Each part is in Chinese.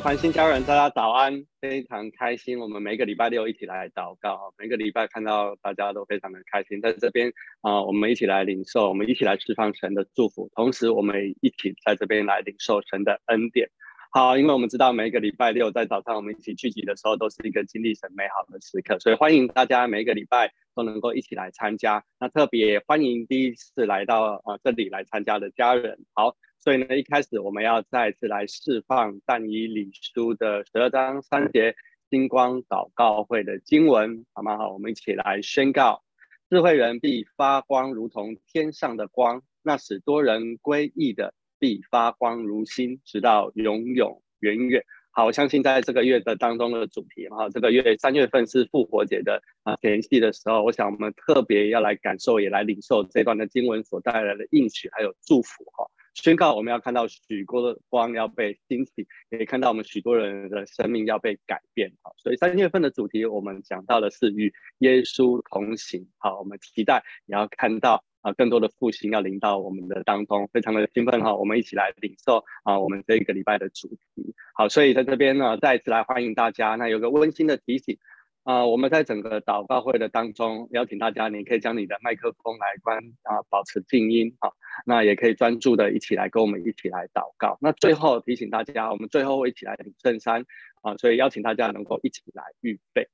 繁星家人，大家早安！非常开心，我们每个礼拜六一起来祷告，每个礼拜看到大家都非常的开心，在这边啊、我们一起来领受，我们一起来释放神的祝福，同时我们一起在这边来领受神的恩典。好，因为我们知道每个礼拜六在早上我们一起聚集的时候，都是一个经历神美好的时刻，所以欢迎大家每个礼拜都能够一起来参加。那特别欢迎第一次来到啊、呃、这里来参加的家人。好。所以呢，一开始我们要再次来释放但以理书的十二章三节星光祷告会的经文，好吗？好，我们一起来宣告：智慧人必发光，如同天上的光；那使多人归义的，必发光如星，直到永永远远。好，我相信在这个月的当中的主题，哈，这个月三月份是复活节的啊前夕的时候，我想我们特别要来感受，也来领受这段的经文所带来的应许还有祝福，哈。宣告，我们要看到许多的光要被兴起，也可以看到我们许多人的生命要被改变。好，所以三月份的主题，我们讲到的是与耶稣同行。好，我们期待也要看到啊，更多的复兴要临到我们的当中，非常的兴奋哈。我们一起来领受啊，我们这个礼拜的主题。好，所以在这边呢，再次来欢迎大家。那有个温馨的提醒。啊、我们在整个祷告会的当中，邀请大家，你可以将你的麦克风来关啊、保持静音啊，那也可以专注的一起来跟我们一起来祷告。那最后提醒大家，我们最后会一起来领圣餐啊，所以邀请大家能够一起来预备。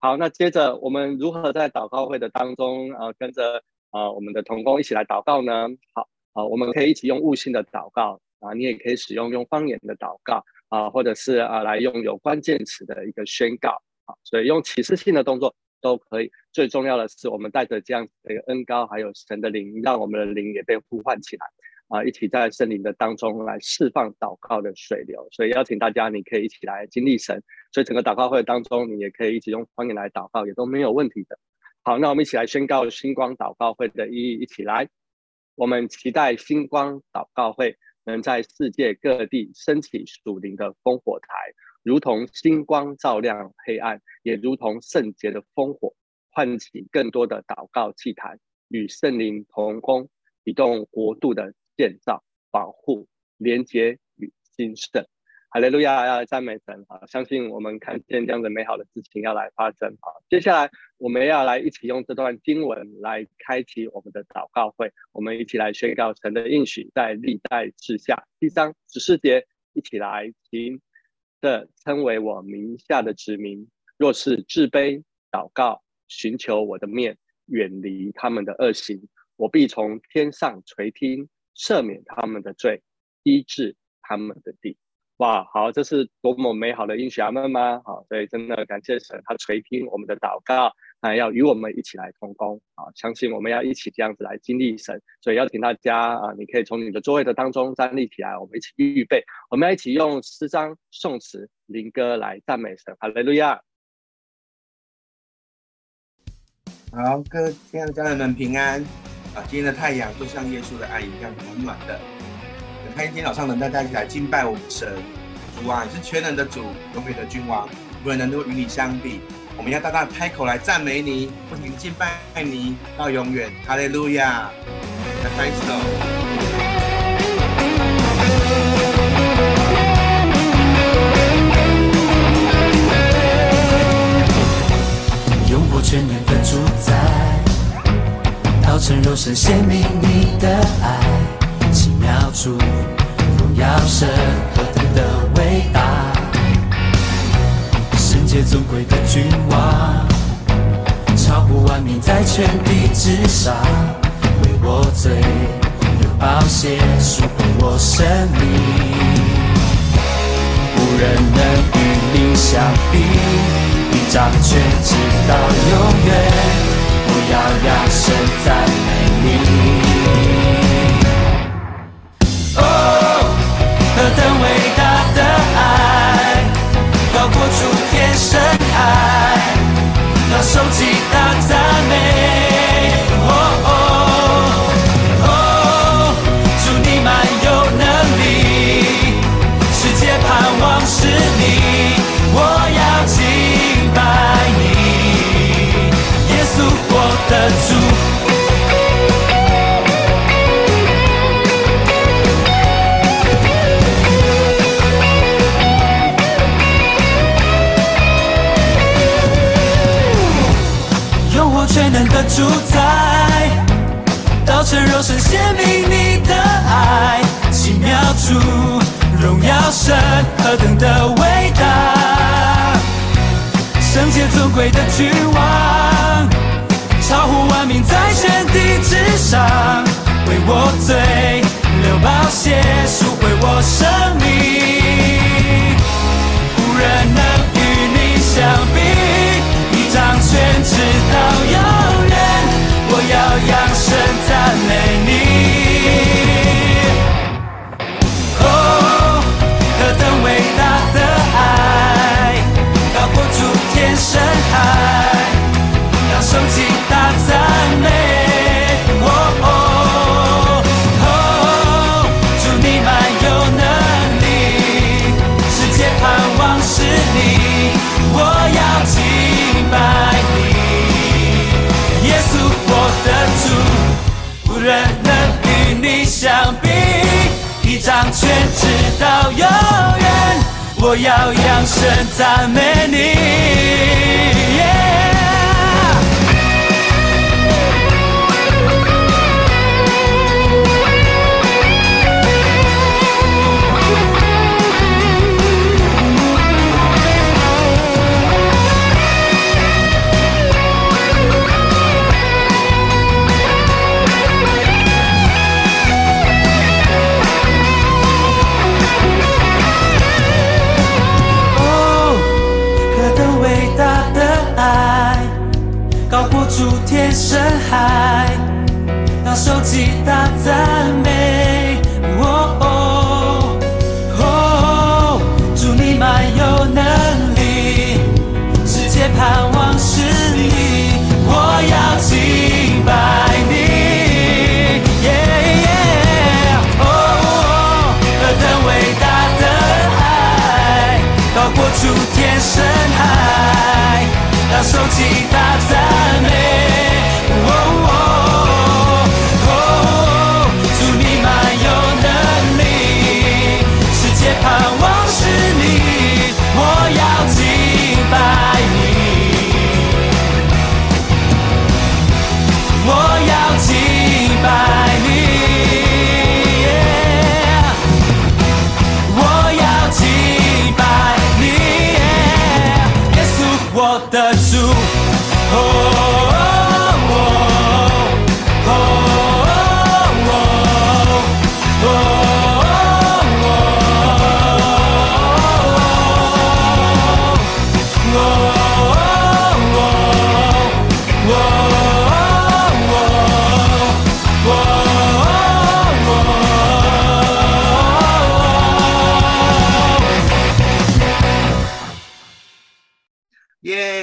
好，那接着我们如何在祷告会的当中啊、跟着啊、我们的同工一起来祷告呢？好，啊，我们可以一起用悟性的祷告啊，你也可以使用用方言的祷告啊，或者是啊来用有关键词的一个宣告。好，所以用启示性的动作都可以。最重要的是，我们带着这样子的一个恩膏，还有神的灵，让我们的灵也被呼唤起来啊！一起在圣灵的当中来释放祷告的水流。所以邀请大家，你可以一起来经历神。所以整个祷告会当中，你也可以一起用方言来祷告，也都没有问题的。好，那我们一起来宣告星光祷告会的意义，一起来。我们期待星光祷告会能在世界各地升起属灵的烽火台。如同星光照亮黑暗，也如同圣洁的烽火，唤起更多的祷告祭坛，与圣灵同工，启动国度的建造、保护、连接与兴盛。哈利路亚！要赞美神啊！相信我们看见这样的美好的事情要来发生啊！接下来我们要来一起用这段经文来开启我们的祷告会，我们一起来宣告神的应许，在历代志下第三十四节，一起来听。这称为我名下的子民，若是自卑祷告，寻求我的面，远离他们的恶行，我必从天上垂听，赦免他们的罪，医治他们的病。哇，好，这是多么美好的应许阿们吗？好，所以真的感谢神，他垂听我们的祷告，还要与我们一起来同工啊！相信我们要一起这样子来经历神，所以邀请大家啊，你可以从你的座位的当中站立起来，我们一起预备，我们要一起用诗章、颂词、灵歌来赞美神。哈利路亚！好，各位亲爱的家人们平安啊！今天的太阳就像耶稣的爱一样暖暖的。开心，天早上能带大家一起来敬拜我们神，主啊，你是全能的主，永远的君王，无人能够与你相比。我们要大大开口来赞美你，不停敬拜你到永远。哈利路亚！来开始哦。永活全能的主宰，道成肉身显明你的爱。奇妙主，荣耀神何等的伟大，圣洁尊贵的君王，超乎万民在全地之上，为我罪流宝血，赎回我生命，无人能与你相比，你掌权直到永远，我要扬声赞美你。何等伟大的爱，高过诸深海，那受极大赞美。哦哦哦，祝你满有能力，世界盼望是你，我要敬拜你，耶稣我的主。主宰，道成肉身显明你的爱，奇妙主，荣耀神，何等的伟大！圣洁尊贵的君王，超乎万民在全地之上，为我罪流宝血，赎回我生命，无人能与你相比，你掌权直到深海，让受极大赞美。哦哦哦，主你满有能力，世界盼望是你，我要敬拜你。耶稣我的主，无人能与你相比，你掌权直到永远。我要扬声赞美你。深海，当受极大赞美。哦哦哦，主你满有能力，世界盼望是你，我要敬拜你。耶耶，哦，何等伟大的爱，高过诸天深海，当受极大 what that's to.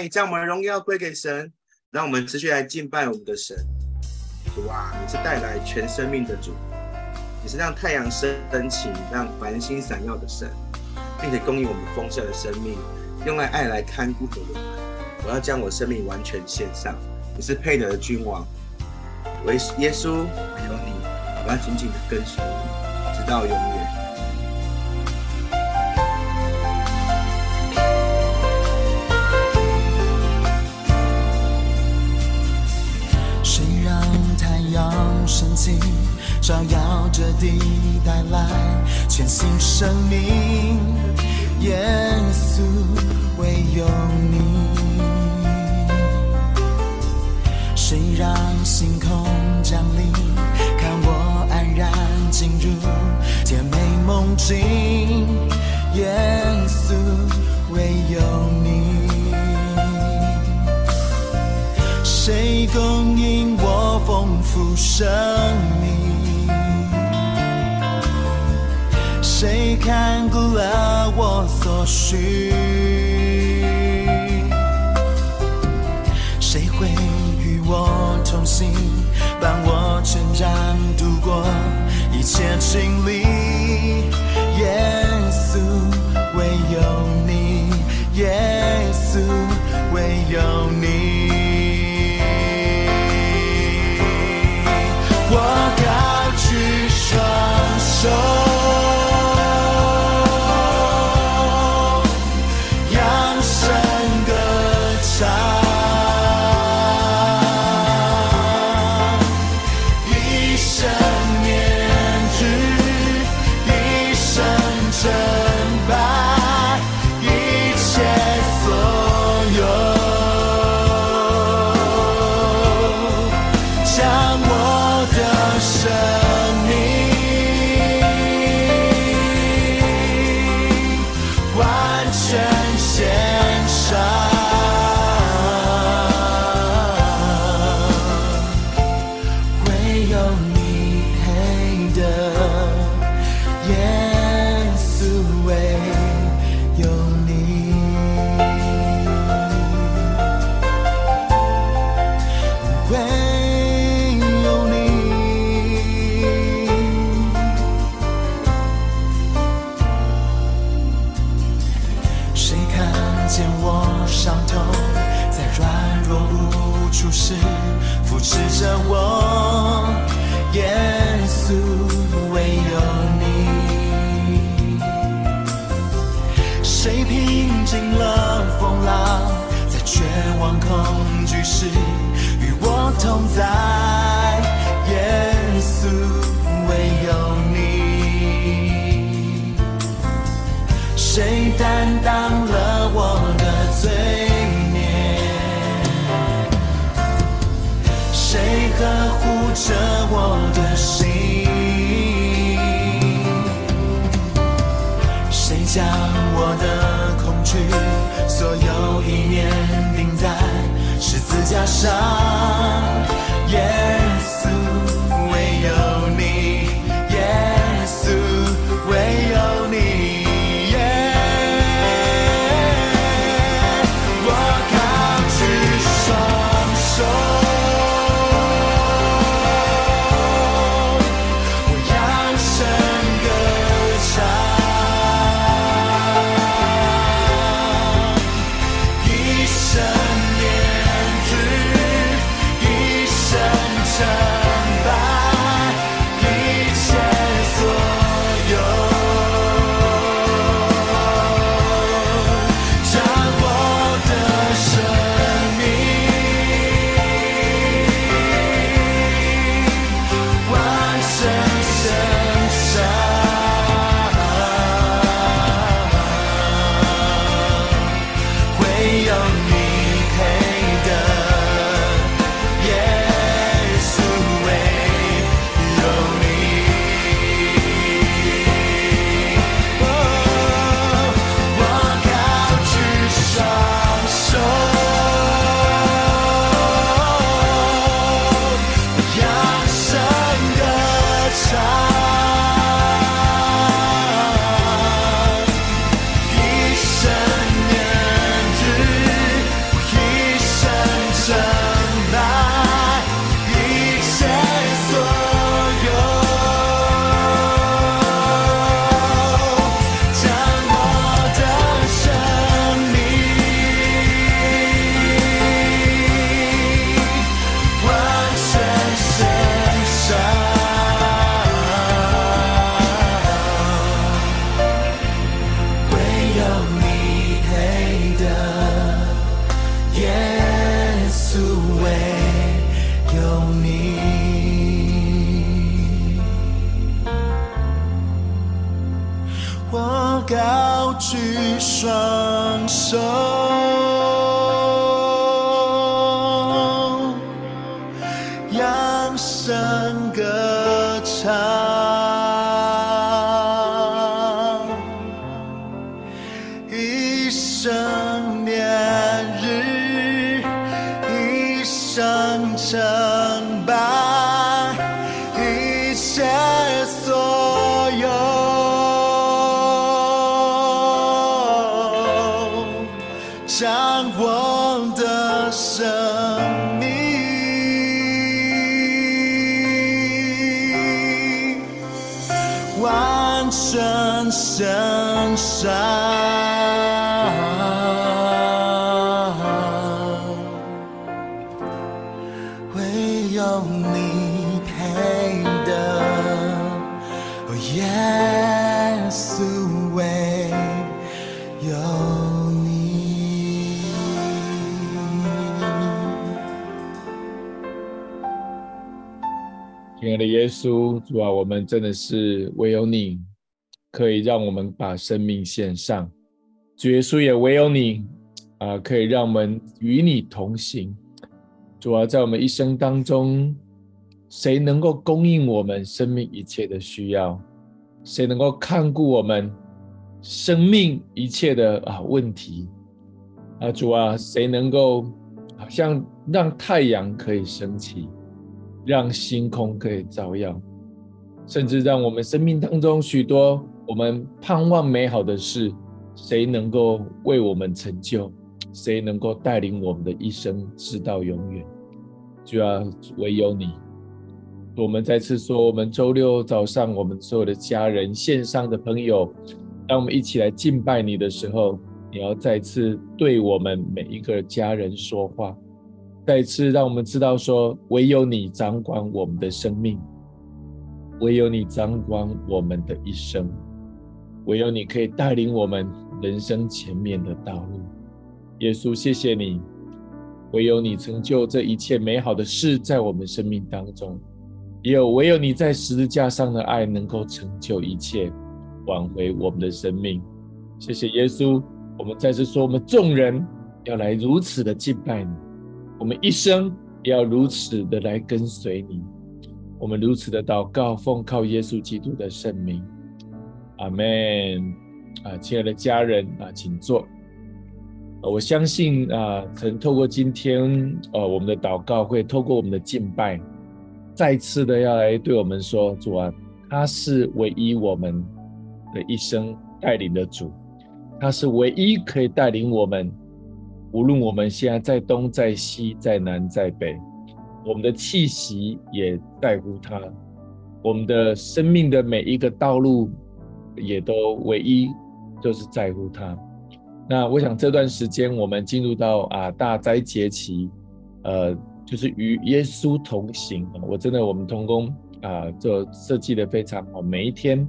将我们的荣耀归给神，让我们持续来敬拜我们的神。主啊，你是带来全生命的主，你是让太阳升升起、让繁星闪耀的神，并且供应我们丰盛的生命，用来爱来看顾我们。我要将我生命完全献上。你是配得的君王，唯耶稣，唯有你，我要紧紧的跟随你，直到永远。要神迹照耀着地，带来全新生命。耶稣，唯有你。谁让星空降临，看我安然进入甜美梦境？耶稣，供应我丰富生命？谁看顾了我所需？谁会与我同行，伴我成长，度过一切经历？伤双手。主啊，我们真的是唯有你可以让我们把生命献上。主耶稣也唯有你啊，可以让我们与你同行。主啊，在我们一生当中，谁能够供应我们生命一切的需要？谁能够看顾我们？生命一切的啊问题啊，主啊，谁能够好像让太阳可以升起，让星空可以照耀，甚至让我们生命当中许多我们盼望美好的事，谁能够为我们成就？谁能够带领我们的一生直到永远？主要，唯有你。我们再次说，我们周六早上，我们所有的家人、线上的朋友，当我们一起来敬拜你的时候，你要再次对我们每一个家人说话，再次让我们知道说，唯有你掌管我们的生命，唯有你掌管我们的一生，唯有你可以带领我们人生前面的道路。耶稣，谢谢你，唯有你成就这一切美好的事在我们生命当中。也有唯有你在十字架上的爱能够成就一切，挽回我们的生命。谢谢耶稣，我们再次说，我们众人要来如此的敬拜你，我们一生也要如此的来跟随你。我们如此的祷告，奉靠耶稣基督的圣名，阿门。啊，亲爱的家人啊，请坐。我相信啊，曾透过今天呃，我们的祷告会透过我们的敬拜。再次的要来对我们说，主啊，他是唯一我们的一生带领的主，他是唯一可以带领我们，无论我们现在在东在西在南在北，我们的气息也在乎他，我们的生命的每一个道路也都唯一就是在乎他。那我想这段时间我们进入到啊大灾节期，呃。就是与耶稣同行，我真的我们同工啊，就设计的非常好。每一天，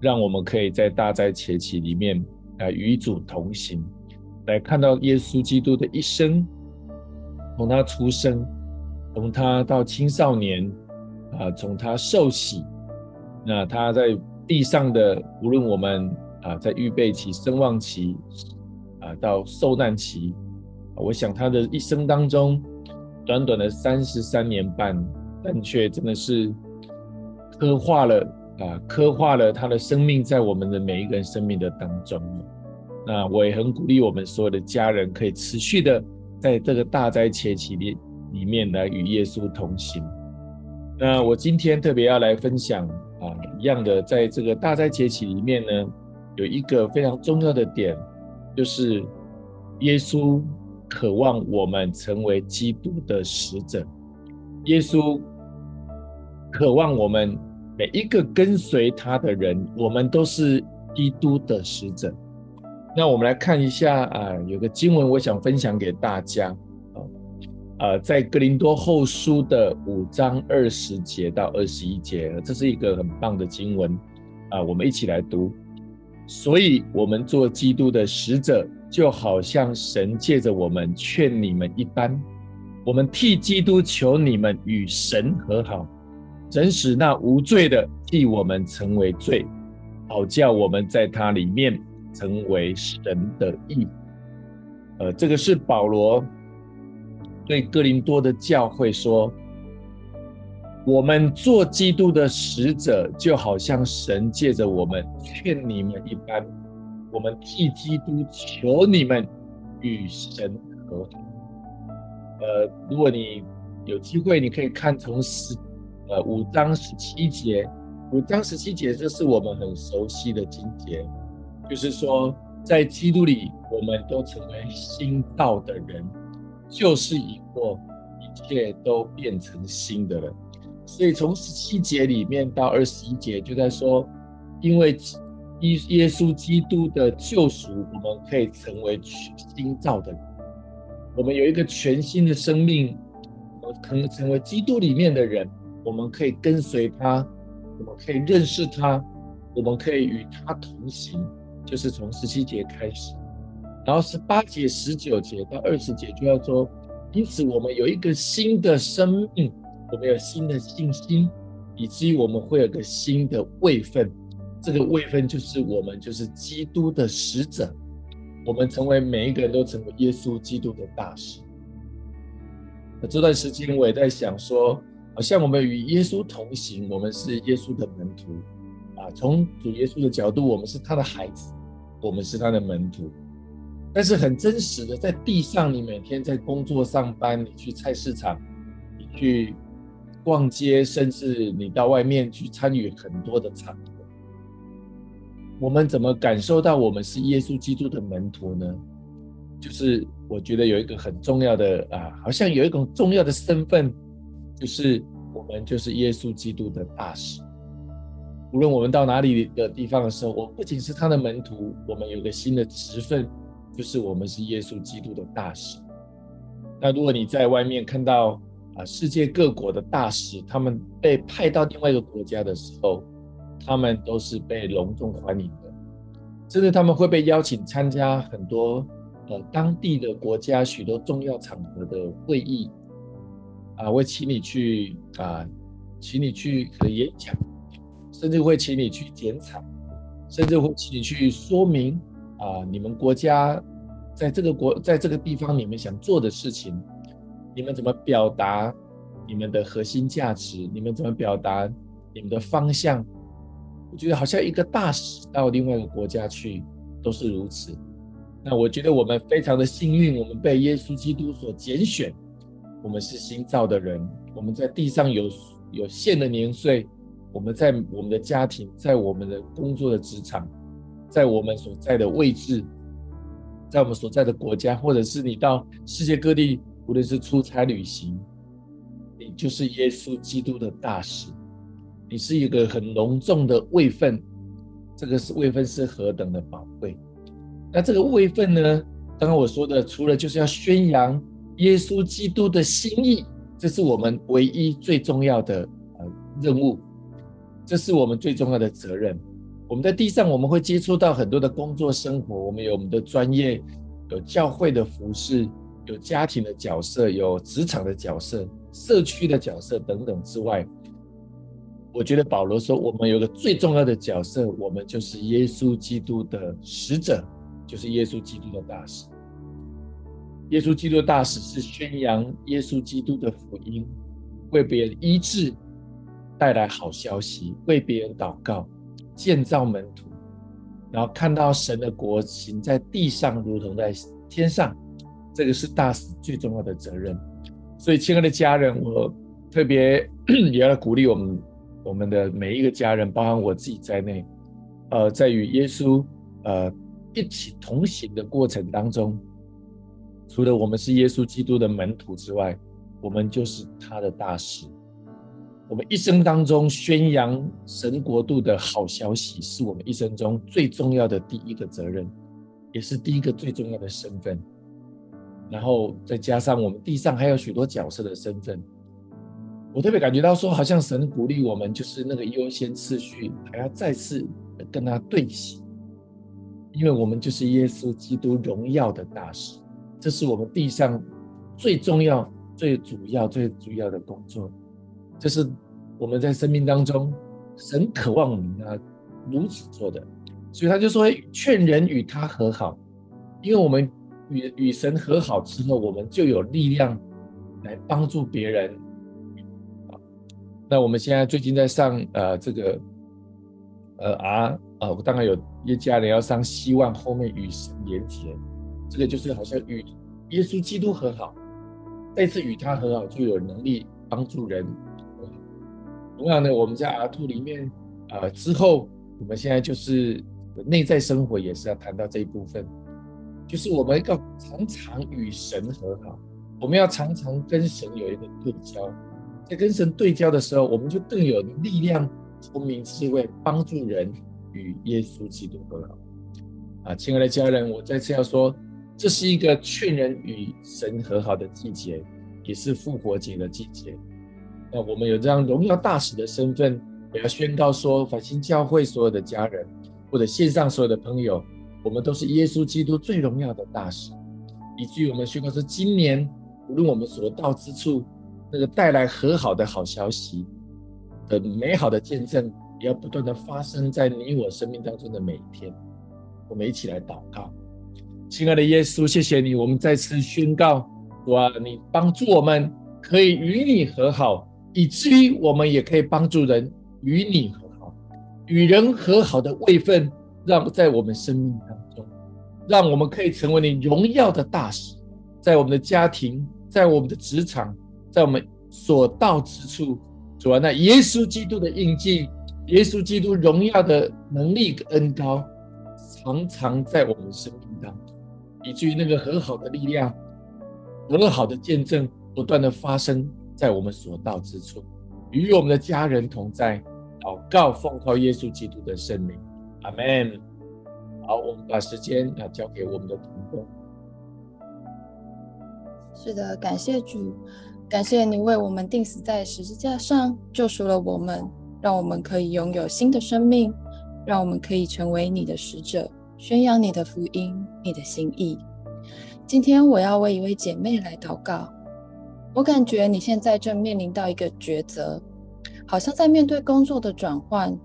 让我们可以在大灾节期里面啊，与主同行，来看到耶稣基督的一生，从他出生，从他到青少年啊，从他受洗，那他在地上的，无论我们啊在预备期、声望期啊，到受难期，我想他的一生当中。短短的三十三年半，但却真的是刻画了啊，刻画了他的生命在我们的每一个人生命的当中。那我也很鼓励我们所有的家人，可以持续的在这个大灾节期里里面来与耶稣同行。那我今天特别要来分享啊，一样的，在这个大灾节期里面呢，有一个非常重要的点，就是耶稣。渴望我们成为基督的使者，耶稣渴望我们每一个跟随他的人，我们都是基督的使者。那我们来看一下啊，有个经文我想分享给大家啊，呃，在格林多后书的五章二十节到二十一节，这是一个很棒的经文啊，我们一起来读。所以，我们做基督的使者。就好像神借着我们劝你们一般，我们替基督求你们与神和好，神使那无罪的替我们成为罪，好叫我们在他里面成为神的义。呃，这个是保罗对哥林多的教会说：我们做基督的使者，就好像神借着我们劝你们一般。我们替基督求你们与神和好。呃，如果你有机会，你可以看从十呃五章十七节，五章十七节，这是我们很熟悉的经节，就是说在基督里，我们都成为新造的人，就是已过，一切都变成新的了。所以从十七节里面到二十一节，就在说，因为。耶耶稣基督的救赎，我们可以成为新造的人。我们有一个全新的生命，我们可能成为基督里面的人。我们可以跟随他，我们可以认识他，我们可以与他同行。就是从十七节开始，然后十八节、十九节到二十节就要说，因此我们有一个新的生命，我们有新的信心，以至于我们会有个新的位分。这个位分就是我们就是基督的使者，我们成为每一个人都成为耶稣基督的大使。那这段时间我也在想说，好像我们与耶稣同行，我们是耶稣的门徒啊。从主耶稣的角度，我们是他的孩子，我们是他的门徒。但是很真实的，在地上，你每天在工作上班，你去菜市场，你去逛街，甚至你到外面去参与很多的场合，我们怎么感受到我们是耶稣基督的门徒呢？就是我觉得有一个很重要的啊，好像有一种重要的身份，就是我们就是耶稣基督的大使。无论我们到哪里的地方的时候，我不仅是他的门徒，我们有个新的职分，就是我们是耶稣基督的大使。那如果你在外面看到啊，世界各国的大使，他们被派到另外一个国家的时候，他们都是被隆重欢迎的，甚至他们会被邀请参加很多。呃，当地的国家许多重要场合的会议，啊，会请你去啊，请你去可演讲，甚至会请你去剪彩，甚至会请你去说明啊，你们国家在这个国在这个地方你们想做的事情，你们怎么表达你们的核心价值，你们怎么表达你们的方向？我觉得好像一个大使到另外一个国家去都是如此。那我觉得我们非常的幸运，我们被耶稣基督所拣选，我们是新造的人，我们在地上有有限的年岁，我们在我们的家庭，在我们的工作的职场，在我们所在的位置，在我们所在的国家，或者是你到世界各地，无论是出差旅行，你就是耶稣基督的大使，你是一个很隆重的位分，这个是位分是何等的宝贵。那这个位分呢？刚刚我说的，除了就是要宣扬耶稣基督的心意，这是我们唯一最重要的呃任务，这是我们最重要的责任。我们在地上，我们会接触到很多的工作生活，我们有我们的专业，有教会的服饰，有家庭的角色，有职场的角色，社区的角色等等之外，我觉得保罗说，我们有个最重要的角色，我们就是耶稣基督的使者。就是耶稣基督的大使。耶稣基督大使是宣扬耶稣基督的福音，为别人医治，带来好消息，为别人祷告，建造门徒，然后看到神的国行在地上，如同在天上。这个是大使最重要的责任。所以，亲爱的家人，我特别 也要鼓励我们，我们的每一个家人，包含我自己在内，呃，在与耶稣，呃。一起同行的过程当中，除了我们是耶稣基督的门徒之外，我们就是他的大使。我们一生当中宣扬神国度的好消息，是我们一生中最重要的第一个责任，也是第一个最重要的身份。然后再加上我们地上还有许多角色的身份，我特别感觉到说，好像神鼓励我们，就是那个优先次序还要再次跟他对齐。因为我们就是耶稣基督荣耀的大使，这是我们地上最重要、最主要、最主要的工作。这是我们在生命当中神渴望我们啊如此做的，所以他就说劝人与他和好，因为我们与与神和好之后，我们就有力量来帮助别人。那我们现在最近在上呃这个呃啊。呃，我当然有一家人要上，希望后面与神连结，这个就是好像与耶稣基督和好，再次与他和好，就有能力帮助人。同样呢，我们在 R2 里面，呃，之后我们现在就是内在生活也是要谈到这一部分，就是我们要常常与神和好，我们要常常跟神有一个对焦，在跟神对焦的时候，我们就更有力量、聪明、智慧帮助人。与耶稣基督和好啊，亲爱的家人，我再次要说，这是一个劝人与神和好的季节，也是复活节的季节。那我们有这样荣耀大使的身份，也要宣告说，复兴教会所有的家人，或者线上所有的朋友，我们都是耶稣基督最荣耀的大使，以至于我们宣告说，今年无论我们所到之处，那个带来和好的好消息的美好的见证。也要不断的发生在你我生命当中的每一天，我们一起来祷告，亲爱的耶稣，谢谢你，我们再次宣告，哇，你帮助我们可以与你和好，以至于我们也可以帮助人与你和好，与人和好的位分，让在我们生命当中。让我们可以成为你荣耀的大使，在我们的家庭，在我们的职场，在我们所到之处，主啊，那耶稣基督的印记，耶稣基督荣耀的能力跟恩膏，常常在我们生命当中，以至于那个很好的力量，很好的见证，不断的发生在我们所到之处，与我们的家人同在。祷告，奉靠耶稣基督的圣名，阿门。好，我们把时间啊交给我们的同工。是的，感谢主，感谢你为我们钉死在十字架上，救赎了我们，让我们可以拥有新的生命，让我们可以成为你的使者，宣扬你的福音，你的心意。今天我要为一位姐妹来祷告，我感觉你现在正面临到一个抉择。好像在面对工作的转换，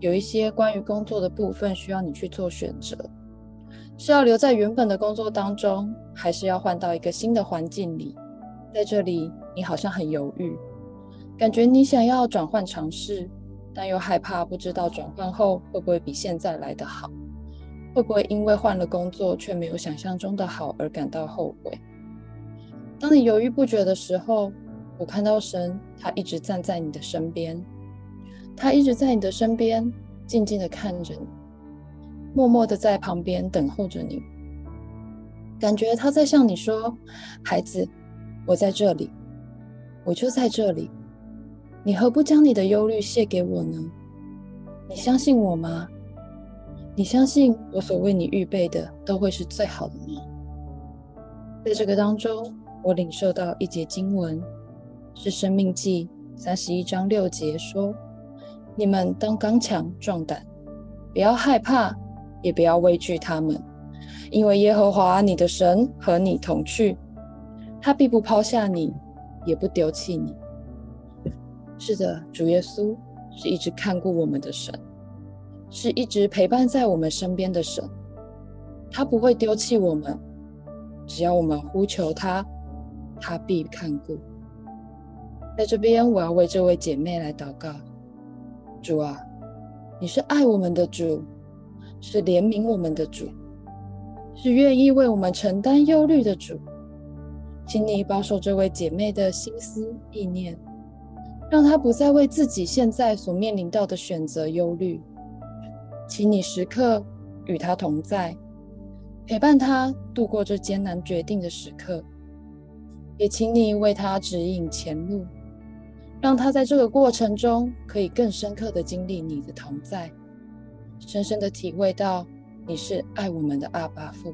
有一些关于工作的部分需要你去做选择，是要留在原本的工作当中，还是要换到一个新的环境里？在这里，你好像很犹豫，感觉你想要转换尝试，但又害怕不知道转换后会不会比现在来得好，会不会因为换了工作却没有想象中的好而感到后悔？当你犹豫不决的时候，我看到神，他一直站在你的身边，他一直在你的身边，静静的看着你，默默的在旁边等候着你。感觉他在向你说：“孩子，我在这里，我就在这里。你何不将你的忧虑卸给我呢？你相信我吗？你相信我所为你预备的都会是最好的吗？”在这个当中，我领受到一节经文。是《生命记》三十一章六节说：“你们当刚强壮胆，不要害怕，也不要畏惧他们，因为耶和华你的神和你同去，他必不抛下你，也不丢弃你。”是的，主耶稣是一直看顾我们的神，是一直陪伴在我们身边的神，他不会丢弃我们，只要我们呼求他，他必看顾。在这边，我要为这位姐妹来祷告。主啊，你是爱我们的主，是怜悯我们的主，是愿意为我们承担忧虑的主。请你保守这位姐妹的心思意念，让她不再为自己现在所面临到的选择忧虑。请你时刻与她同在，陪伴她度过这艰难决定的时刻，也请你为她指引前路。让他在这个过程中可以更深刻的经历你的同在，深深的体会到你是爱我们的阿爸父，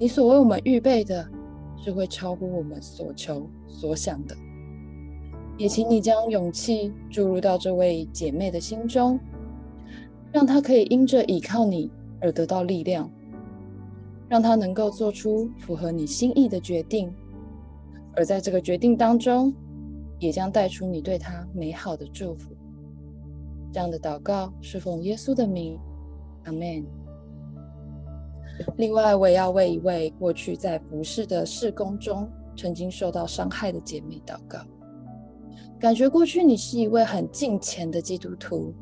你所为我们预备的是会超乎我们所求所想的。也请你将勇气注入到这位姐妹的心中，让她可以因着倚靠你而得到力量，让她能够做出符合你心意的决定，而在这个决定当中，也将带出你对他美好的祝福。这样的祷告是奉耶稣的名，阿门。另外，我也要为一位过去在服侍的事工中曾经受到伤害的姐妹祷告。感觉过去你是一位很敬虔的基督徒，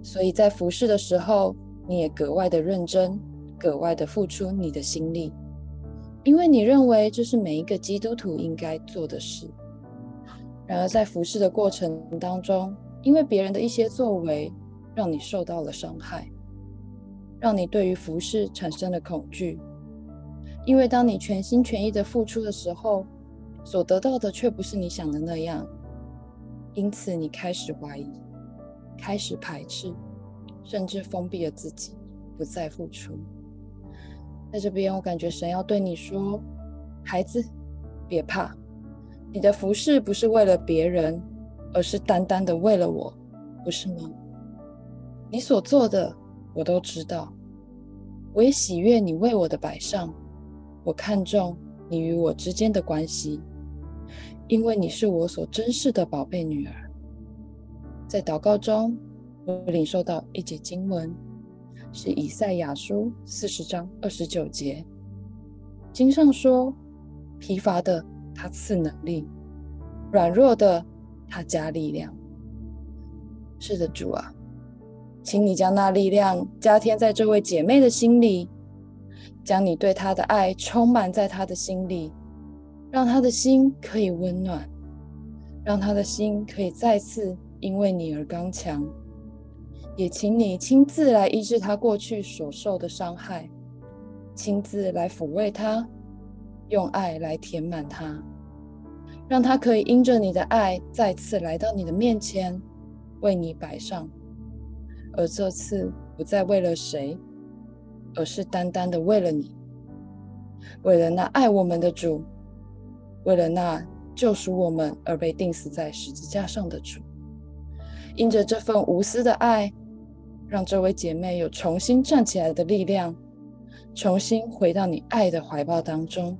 所以在服侍的时候，你也格外的认真，格外的付出你的心力，因为你认为这是每一个基督徒应该做的事。然而，在服侍的过程当中，因为别人的一些作为，让你受到了伤害，让你对于服侍产生了恐惧。因为当你全心全意的付出的时候，所得到的却不是你想的那样，因此你开始怀疑，开始排斥，甚至封闭了自己，不再付出。在这边，我感觉神要对你说：“孩子，别怕。”你的服侍不是为了别人，而是单单的为了我，不是吗？你所做的我都知道，我也喜悦你为我的摆上。我看重你与我之间的关系，因为你是我所珍视的宝贝女儿。在祷告中，我领受到一节经文，是以赛亚书四十章二十九节。经上说：“疲乏的。”他赐能力，软弱的他加力量。是的，主啊，请你将那力量加添在这位姐妹的心里，将你对她的爱充满在她的心里，让她的心可以温暖，让她的心可以再次因为你而刚强。也请你亲自来医治他过去所受的伤害，亲自来抚慰他，用爱来填满他，让他可以因着你的爱再次来到你的面前，为你摆上。而这次不再为了谁，而是单单的为了你，为了那爱我们的主，为了那救赎我们而被钉死在十字架上的主，因着这份无私的爱，让这位姐妹有重新站起来的力量，重新回到你爱的怀抱当中，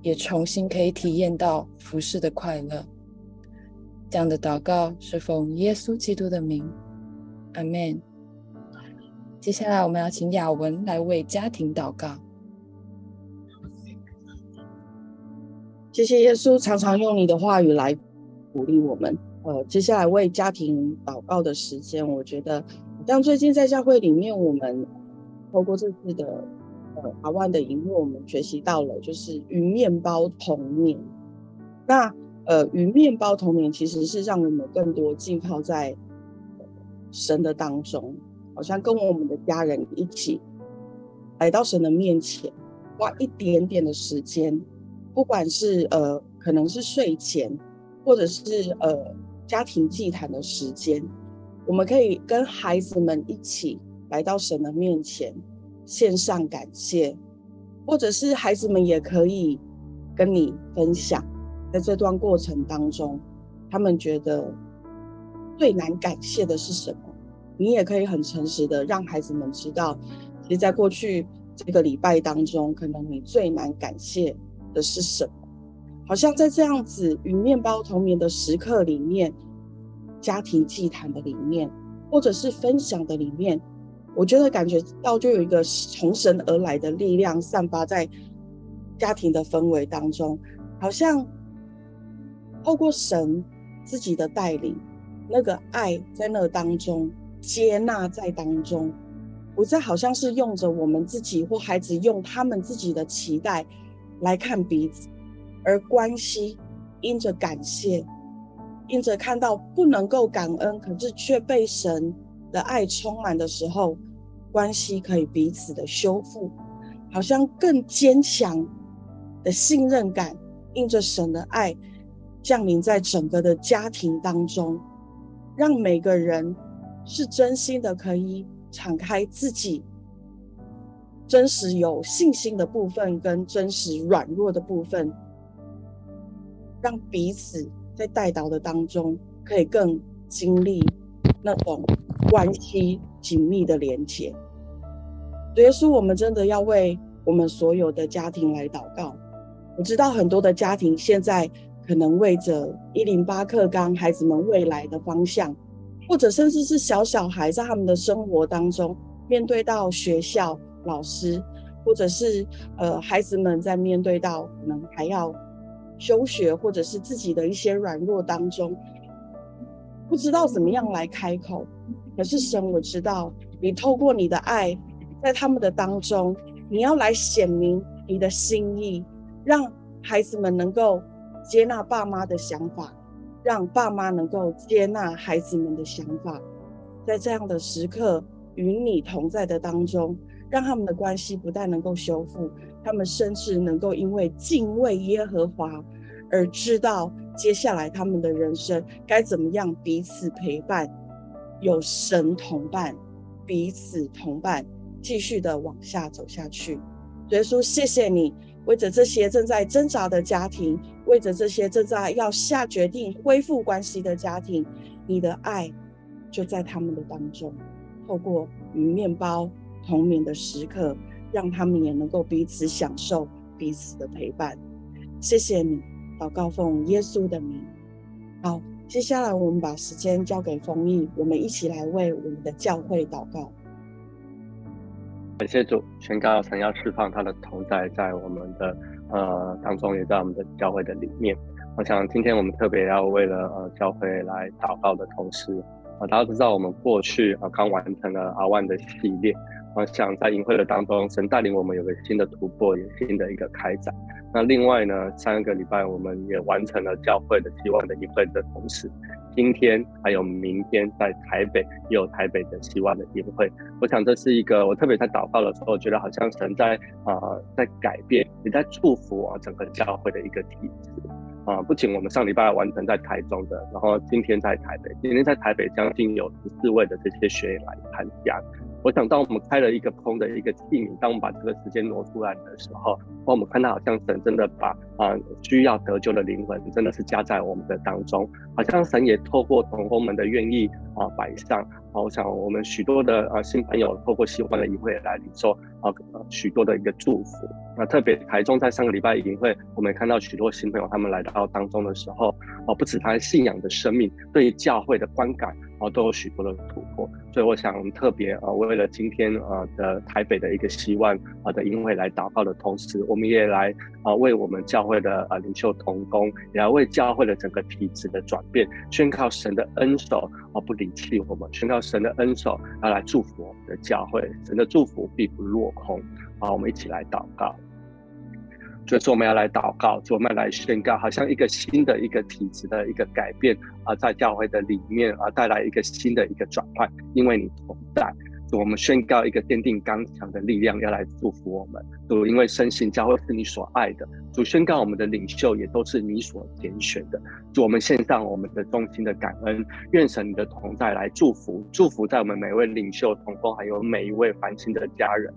也重新可以体验到服侍的快乐。这样的祷告是奉耶稣基督的名。阿门。接下来，我们要请雅文来为家庭祷告。谢谢耶稣，常常用你的话语来鼓励我们。呃，接下来为家庭祷告的时间，我觉得像最近在教会里面，我们透过这次的呃阿万的引路，我们学习到了就是与面包同眠。那呃与面包同眠，其实是让我们更多浸泡在。神的当中，好像跟我们的家人一起来到神的面前，花一点点的时间，不管是呃可能是睡前，或者是呃家庭祭坛的时间，我们可以跟孩子们一起来到神的面前，献上感谢，或者是孩子们也可以跟你分享，在这段过程当中，他们觉得最难感谢的是什么？你也可以很诚实的让孩子们知道，其实，在过去这个礼拜当中，可能你最难感谢的是什么？好像在这样子与面包同眠的时刻里面，家庭祭坛的里面，或者是分享的里面，我觉得感觉到就有一个从神而来的力量散发在家庭的氛围当中，好像透过神自己的带领，那个爱在那当中。接纳在当中，不再好像是用着我们自己或孩子用他们自己的期待来看彼此，而关系因着感谢，因着看到不能够感恩，可是却被神的爱充满的时候，关系可以彼此的修复，好像更坚强的信任感，因着神的爱降临在整个的家庭当中，让每个人。是真心的，可以敞开自己真实有信心的部分，跟真实软弱的部分，让彼此在代祷的当中，可以更经历那种关系紧密的连接。耶稣，我们真的要为我们所有的家庭来祷告。我知道很多的家庭现在可能为着一零八课纲孩子们未来的方向。或者甚至是小小孩在他们的生活当中，面对到学校老师，或者是呃孩子们在面对到可能还要休学，或者是自己的一些软弱当中，不知道怎么样来开口。可是神，我知道你透过你的爱，在他们的当中，你要来显明你的心意，让孩子们能够接纳爸妈的想法。让爸妈能够接纳孩子们的想法，在这样的时刻与你同在的当中，让他们的关系不但能够修复，他们甚至能够因为敬畏耶和华而知道接下来他们的人生该怎么样彼此陪伴，有神同伴，彼此同伴，继续的往下走下去。耶稣，谢谢你。为着这些正在挣扎的家庭，为着这些正在要下决定恢复关系的家庭，你的爱就在他们的当中，透过与面包同眠的时刻，让他们也能够彼此享受彼此的陪伴。谢谢你，祷告奉耶稣的名。好，接下来我们把时间交给丰毅，我们一起来为我们的教会祷告。感谢主，宣告神要释放他的同在在我们的呃当中，也在我们的教会的里面。我想今天我们特别要为了呃教会来祷告的同时，啊、呃，大家知道我们过去啊刚、完成了阿万的系列，我想在营会的当中，神带领我们有个新的突破，有新的一个开展。那另外呢，上一个礼拜我们也完成了教会的希望的营会的同时，今天还有明天在台北也有台北的希望的营会。我想这是一个我特别在祷告的时候，觉得好像神在啊、在改变，也在祝福啊整个教会的一个体制啊。不仅我们上礼拜完成在台中的，然后今天在台北，今天在台北将近有十四位的这些学员来参加。我想，当我们开了一个空的一个器皿，当我们把这个时间挪出来的时候，我们看到好像神真的把啊、需要得救的灵魂真的是加在我们的当中，好像神也透过同工们的愿意啊摆上啊，我想我们许多的啊新朋友透过喜欢的营会来领受啊许多的一个祝福。那特别台中在上个礼拜营会，我们看到许多新朋友他们来到当中的时候，啊不止他信仰的生命，对于教会的观感。啊，都有许多的突破，所以我想特别啊，为了今天啊的台北的一个希望啊的营会来祷告的同时，我们也来啊为我们教会的啊领袖同工，也要为教会的整个体制的转变，宣告神的恩手啊不离弃我们，宣告神的恩手要来祝福我们的教会，神的祝福必不落空。啊，我们一起来祷告。所以说我们要来祷告，就我们要来宣告，好像一个新的一个体制的一个改变啊，在教会的里面啊，带来一个新的一个转换，因为你同在。主我们宣告一个坚定刚强的力量要来祝福我们，主，因为深信教会是你所爱的，主宣告我们的领袖也都是你所拣选的，主，我们献上我们的衷心的感恩，愿神你的同在来祝福，祝福在我们每位领袖同工，还有每一位繁星的家人，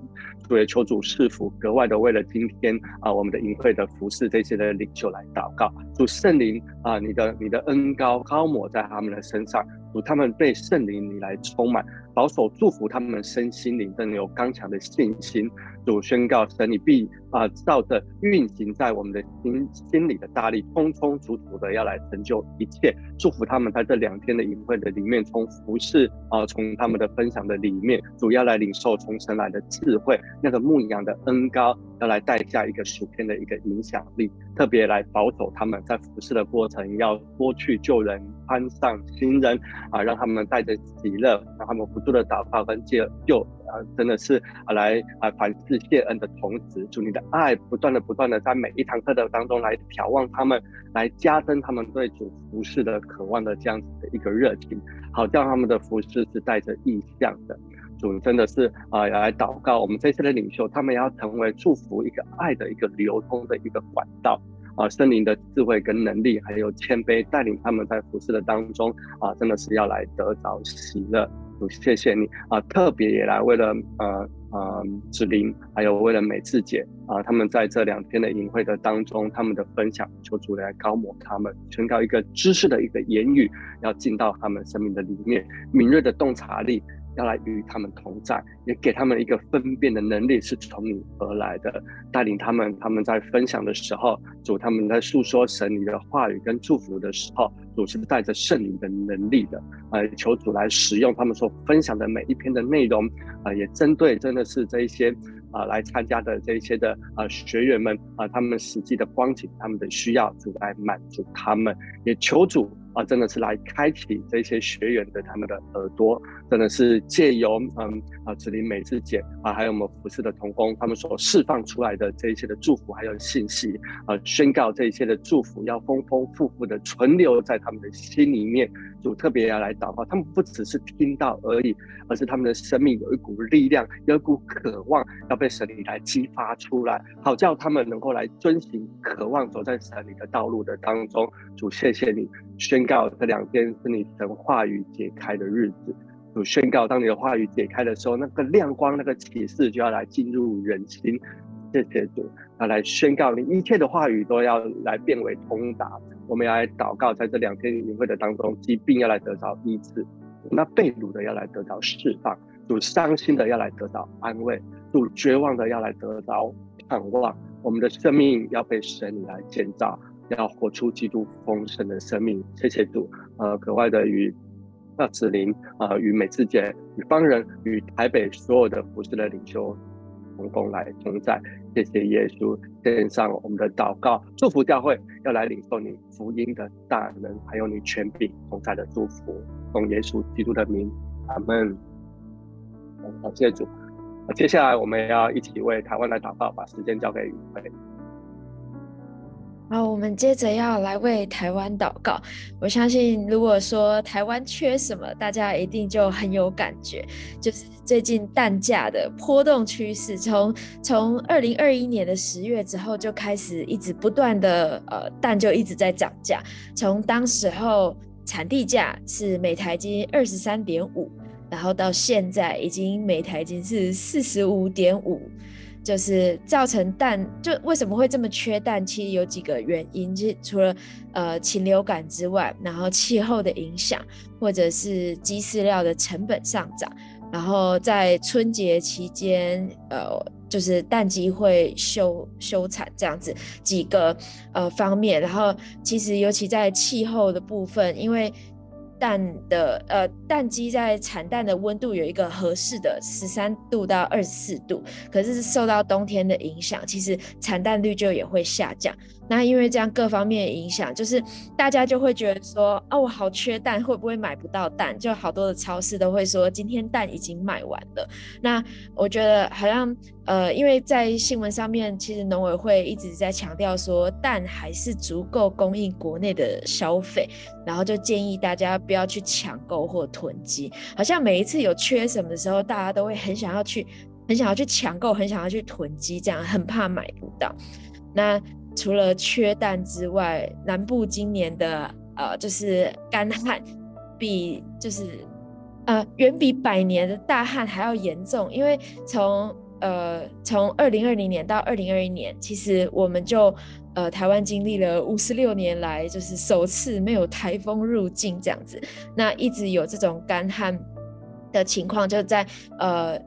主也求主赐福，格外的为了今天啊我们的营会的服侍这些的领袖来祷告，主圣灵啊你的你的恩高高抹在他们的身上。他们被圣灵你来充满，保守祝福他们身心灵，更有刚强的信心。主宣告神，你必啊照着运行在我们的心心里的大力，充充足足的要来成就一切。祝福他们在这两天的营会的里面，从服侍啊，从他们的分享的里面，主要来领受从神来的智慧，那个牧羊的恩膏，要来带下一个属天的一个影响力，特别来保守他们在服侍的过程，要多去救人，攀上新人啊，让他们带着喜乐，让他们不住的祷告跟救救。啊，真的是啊，来啊，凡事谢恩的同时，主你的爱不断的、不断的在每一堂课的当中来眺望他们，来加深他们对主服事的渴望的这样子的一个热情，好叫他们的服事是带着意向的。主真的是啊，要来祷告我们这些的领袖，他们要成为祝福一个爱的一个流通的一个管道啊，圣灵的智慧跟能力，还有谦卑带领他们在服事的当中啊，真的是要来得着喜乐。谢谢你啊！特别也来为了呃呃子琳，还有为了美智姐啊，他们在这两天的营会的当中，他们的分享，求主来高抹他们，宣告一个知识的一个言语，要进到他们生命的里面，敏锐的洞察力。要来与他们同在，也给他们一个分辨的能力，是从你而来的，带领他们。他们在分享的时候，主他们在诉说神你的话语跟祝福的时候，主是带着圣灵的能力的。呃，求主来使用他们所分享的每一篇的内容，啊、呃，也针对真的是这一些啊、来参加的这一些的啊、学员们啊、他们实际的光景，他们的需要，主来满足他们，也求主。啊，真的是来开启这些学员的他们的耳朵，真的是借由嗯啊子琳美智姐啊，还有我们服侍的同工，他们所释放出来的这一些的祝福还有信息啊，宣告这一些的祝福要丰丰富富的存留在他们的心里面。主特别要来祷告，他们不只是听到而已，而是他们的生命有一股力量，有一股渴望要被神里来激发出来，好叫他们能够来遵行，渴望走在神里的道路的当中。主，谢谢你。宣告这两天是你神话语解开的日子。主宣告，当你的话语解开的时候，那个亮光、那个启示就要来进入人心。谢谢主，要来宣告你一切的话语都要来变为通达。我们要来祷告，在这两天营会的当中，疾病要来得到医治，那被掳的要来得到释放，主伤心的要来得到安慰，主绝望的要来得到盼望。我们的生命要被神来建造。要活出基督丰盛的生命，谢谢主。呃，格外的与那子琳啊，与美智姐，与方人，与台北所有的服事的领袖同工来同在。谢谢耶稣，献上我们的祷告，祝福教会要来领受你福音的大能，还有你权柄同在的祝福。奉耶稣基督的名，阿门。感谢主。接下来我们要一起为台湾来祷告，把时间交给宇辉。好，我们接着要来为台湾祷告。我相信，如果说台湾缺什么，大家一定就很有感觉，就是最近蛋价的波动趋势，从从二零二一年的十月之后就开始一直不断的呃蛋就一直在涨价，从当时候产地价是每台斤二十三点五，然后到现在已经每台斤是四十五点五。就是造成蛋，就为什么会这么缺蛋？其实有几个原因，就是除了呃禽流感之外，然后气候的影响，或者是鸡饲料的成本上涨，然后在春节期间，呃，就是蛋鸡会休休产这样子几个呃方面。然后其实尤其在气候的部分，因为蛋的呃蛋鸡在产蛋的温度有一个合适的十三度到二十四度，可是受到冬天的影响，其实产蛋率就也会下降。那因为这样各方面影响，就是大家就会觉得说，哦，我好缺蛋，会不会买不到蛋？就好多的超市都会说，今天蛋已经卖完了。那我觉得好像，呃，因为在新闻上面，其实农委会一直在强调说，蛋还是足够供应国内的消费，然后就建议大家不要去抢购或囤积。好像每一次有缺什么的时候，大家都会很想要去，很想要去抢购，很想要去囤积，这样很怕买不到。那除了缺蛋之外，南部今年的呃就是干旱，比就是呃远比百年的大旱还要严重。因为从呃从二零二零年到二零二一年，其实我们就呃台湾经历了五十六年来就是首次没有台风入境这样子，那一直有这种干旱的情况，就在呃。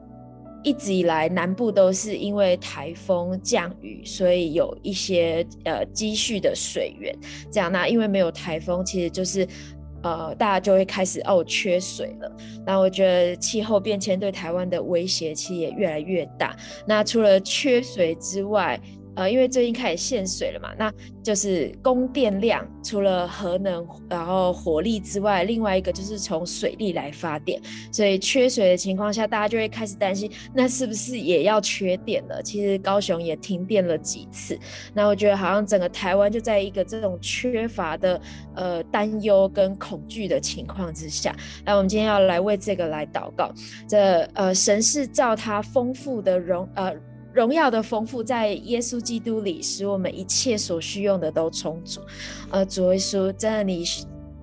一直以来，南部都是因为台风降雨，所以有一些呃积蓄的水源。这样，那因为没有台风，其实就是呃大家就会开始哦缺水了。那我觉得气候变迁对台湾的威胁其实也越来越大。那除了缺水之外，呃，因为最近开始限水了嘛，那就是供电量除了核能，然后火力之外，另外一个就是从水力来发电，所以缺水的情况下，大家就会开始担心，那是不是也要缺电了？其实高雄也停电了几次，那我觉得好像整个台湾就在一个这种缺乏的呃担忧跟恐惧的情况之下，那我们今天要来为这个来祷告，这呃神是照他丰富的容呃。荣耀的丰富在耶稣基督里，使我们一切所需用的都充足。呃，主耶稣，真的你，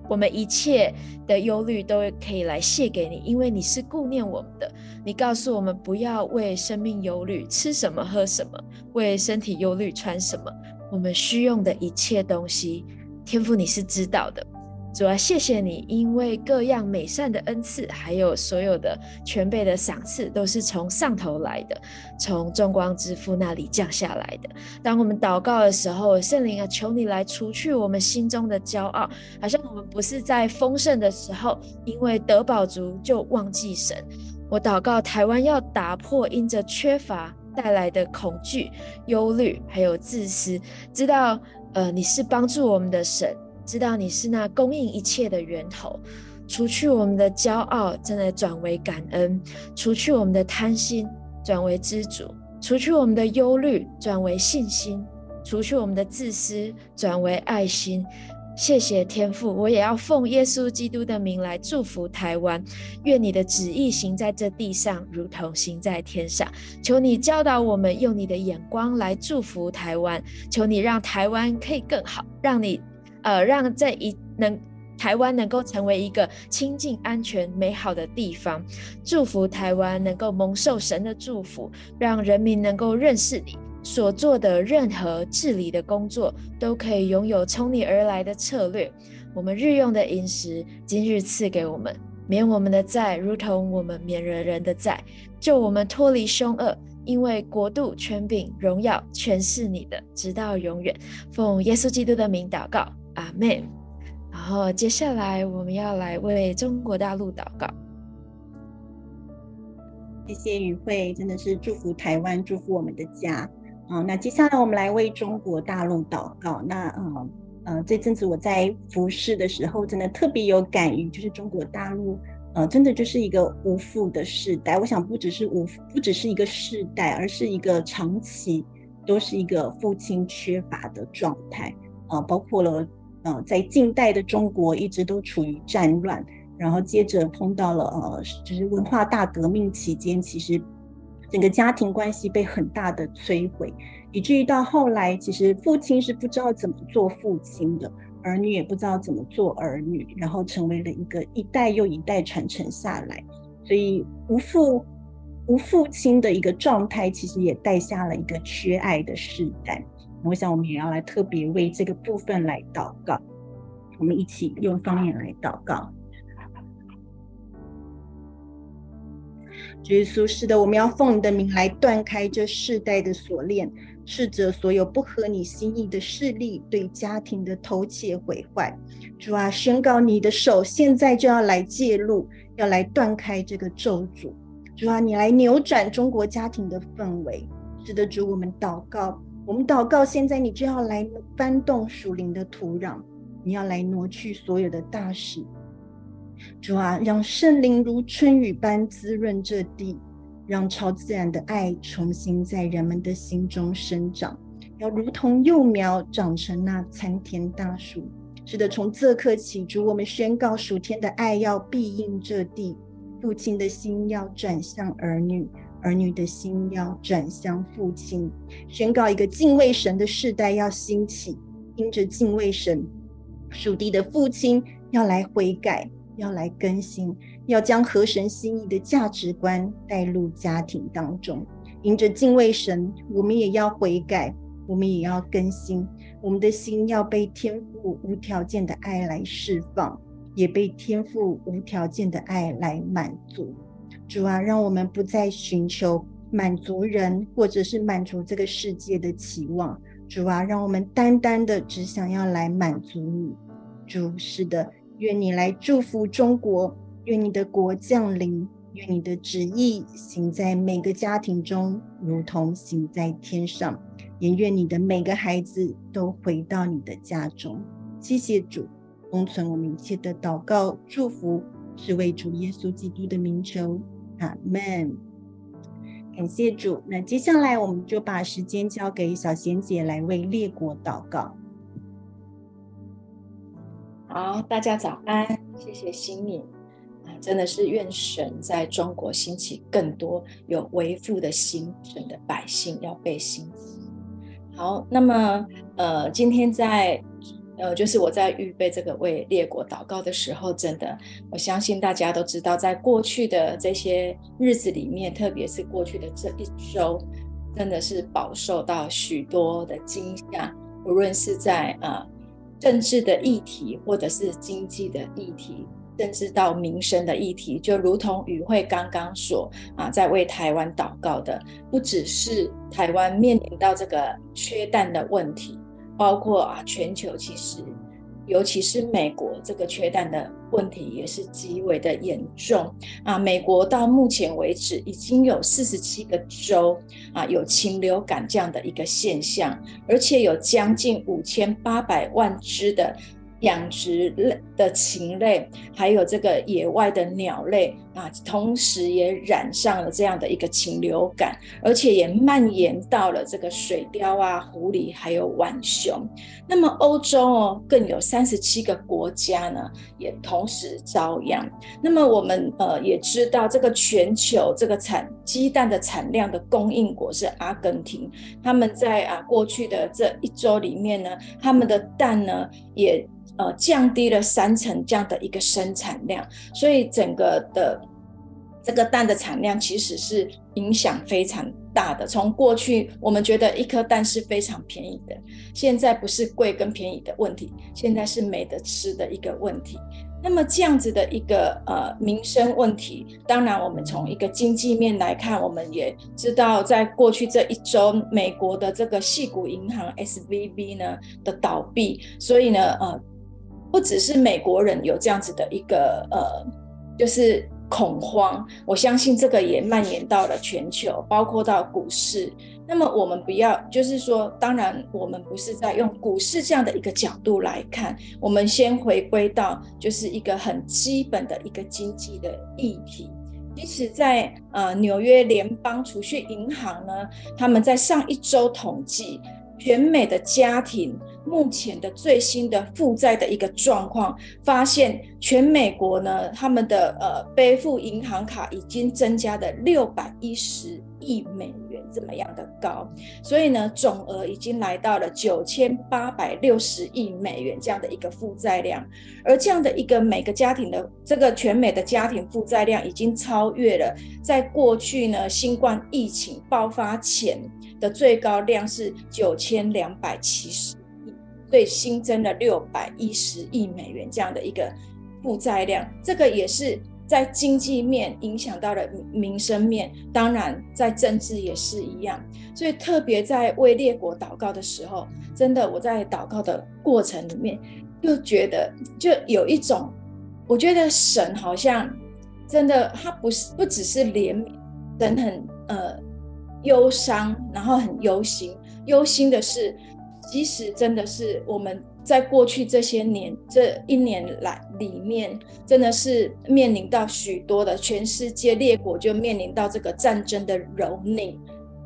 我们一切的忧虑都可以来卸给你，因为你是顾念我们的。你告诉我们不要为生命忧虑，吃什么喝什么；为身体忧虑，穿什么。我们需用的一切东西，天父你是知道的。主啊，谢谢你，因为各样美善的恩赐，还有所有的全备的赏赐，都是从上头来的，从众光之父那里降下来的。当我们祷告的时候，圣灵啊，求你来除去我们心中的骄傲，好像我们不是在丰盛的时候，因为得宝足就忘记神。我祷告，台湾要打破因着缺乏带来的恐惧、忧虑，还有自私，知道呃，你是帮助我们的神。知道你是那供应一切的源头，除去我们的骄傲，真的转为感恩；除去我们的贪心，转为知足；除去我们的忧虑，转为信心；除去我们的自私，转为爱心。谢谢天父，我也要奉耶稣基督的名来祝福台湾。愿你的旨意行在这地上，如同行在天上。求你教导我们，用你的眼光来祝福台湾。求你让台湾可以更好，让你。呃，让这一能台湾能够成为一个清净、安全、美好的地方，祝福台湾能够蒙受神的祝福，让人民能够认识你所做的任何治理的工作，都可以拥有从你而来的策略。我们日用的饮食，今日赐给我们，免我们的债，如同我们免了人的债，救我们脱离凶恶，因为国度、权柄、荣耀，全是你的，直到永远。奉耶稣基督的名祷告。阿门。然后接下来我们要来为中国大陆祷告。谢谢宇慧，真的是祝福台湾，祝福我们的家。啊，那接下来我们来为中国大陆祷告。那嗯呃，这阵子我在服侍的时候，真的特别有感于，就是中国大陆呃，真的就是一个无父的世代。我想不只是无，不只是一个世代，而是一个长期都是一个父亲缺乏的状态。呃，包括了呃，在近代的中国一直都处于战乱，然后接着碰到了呃，就是文化大革命期间，其实。整个家庭关系被很大的摧毁，以至于到后来，其实父亲是不知道怎么做父亲的，儿女也不知道怎么做儿女，然后成为了一个一代又一代传承下来，所以无父无父亲的一个状态，其实也带下了一个缺爱的世代。我想，我们也要来特别为这个部分来祷告，我们一起用方言来祷告。耶稣，是的，我们要奉你的名来断开这世代的锁链，斥责所有不合你心意的势力对家庭的偷窃毁坏。主啊，宣告你的手现在就要来介入，要来断开这个咒诅。主啊，你来扭转中国家庭的氛围。是的，主，我们祷告，我们祷告，现在你就要来翻动属灵的土壤，你要来挪去所有的大石。主啊，让圣灵如春雨般滋润这地，让超自然的爱重新在人们的心中生长，要如同幼苗长成那参天大树。是的，从这刻起，主，我们宣告属天的爱要庇应这地，父亲的心要转向儿女，儿女的心要转向父亲。宣告一个敬畏神的世代要兴起，因着敬畏神，属地的父亲要来悔改。要来更新，要将合神心意的价值观带入家庭当中。迎着敬畏神，我们也要悔改，我们也要更新。我们的心要被天父无条件的爱来释放，也被天父无条件的爱来满足。主啊，让我们不再寻求满足人，或者是满足这个世界的期望。主啊，让我们单单的只想要来满足你。主，是的。愿你来祝福中国，愿你的国降临，愿你的旨意行在每个家庭中，如同行在天上。也愿你的每个孩子都回到你的家中。谢谢主，封存我们一切的祷告祝福，是为主耶稣基督的名求。阿门。感谢主。那接下来我们就把时间交给小贤姐来为列国祷告。好，大家早安，谢谢心敏啊，真的是愿神在中国兴起更多有为父的心，神的百姓要被兴起。好，那么呃，今天在呃，就是我在预备这个为列国祷告的时候，真的，我相信大家都知道，在过去的这些日子里面，特别是过去的这一周，真的是饱受到许多的惊吓，无论是在。呃政治的议题，或者是经济的议题，甚至到民生的议题，就如同与会刚刚所啊，在为台湾祷告的，不只是台湾面临到这个缺蛋的问题，包括啊，全球其实。尤其是美国这个缺蛋的问题也是极为的严重啊！美国到目前为止已经有四十七个州啊有禽流感这样的一个现象，而且有将近五千八百万只的。养殖类的禽类，还有这个野外的鸟类啊，同时也染上了这样的一个禽流感，而且也蔓延到了这个水貂啊、狐狸还有浣熊。那么欧洲哦，更有三十七个国家呢，也同时遭殃。那么我们呃也知道，这个全球这个产鸡蛋的产量的供应国是阿根廷，他们在啊过去的这一周里面呢，他们的蛋呢也。呃，降低了三成这样的一个生产量，所以整个的这个蛋的产量其实是影响非常大的。从过去我们觉得一颗蛋是非常便宜的，现在不是贵跟便宜的问题，现在是没得吃的一个问题。那么这样子的一个呃民生问题，当然我们从一个经济面来看，我们也知道，在过去这一周，美国的这个矽谷银行 SVB 呢的倒闭，所以呢呃。不只是美国人有这样子的一个呃，就是恐慌，我相信这个也蔓延到了全球，包括到股市。那么我们不要，就是说，当然我们不是在用股市这样的一个角度来看，我们先回归到就是一个很基本的一个经济的议题。即使，在呃纽约联邦储蓄银行呢，他们在上一周统计全美的家庭目前的最新的负债的一个状况，发现全美国呢，他们的呃背负银行卡已经增加了六百一十亿美元。这么样的高，所以呢，总额已经来到了九千八百六十亿美元这样的一个负债量，而这样的一个每个家庭的这个全美的家庭负债量已经超越了在过去呢新冠疫情爆发前的最高量是九千两百七十对，新增了六百一十亿美元这样的一个负债量，这个也是。在经济面影响到了民生面，当然在政治也是一样。所以特别在为列国祷告的时候，真的我在祷告的过程里面，就觉得就有一种，我觉得神好像真的他不是不只是怜悯，神很呃忧伤，然后很忧心，忧心的是，即使真的是我们。在过去这些年，这一年来里面，真的是面临到许多的全世界列国就面临到这个战争的蹂躏，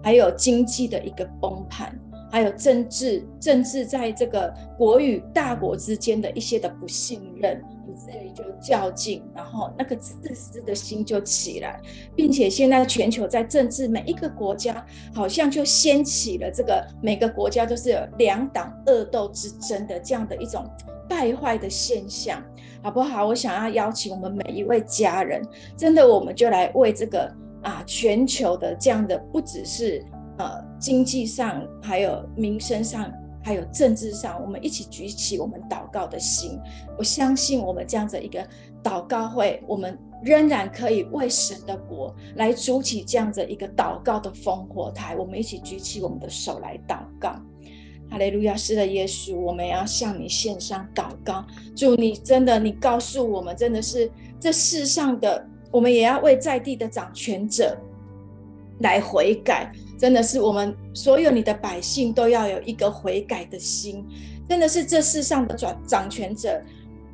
还有经济的一个崩盘，还有政治政治在这个国与大国之间的一些的不信任。所以就较劲，然后那个自私的心就起来，并且现在全球在政治每一个国家好像就掀起了这个每个国家都是有两党恶斗之争的这样的一种败坏的现象，好不好？我想要邀请我们每一位家人，真的我们就来为这个啊全球的这样的不只是呃经济上，还有民生上。还有政治上，我们一起举起我们祷告的心。我相信我们这样子一个祷告会，我们仍然可以为神的国来筑起这样子一个祷告的烽火台。我们一起举起我们的手来祷告。哈利路亚，是的，耶稣，我们要向你献上祷告。主，你真的，你告诉我们，真的是这世上的，我们也要为在地的掌权者来悔改。真的是我们所有你的百姓都要有一个悔改的心，真的是这世上的掌掌权者，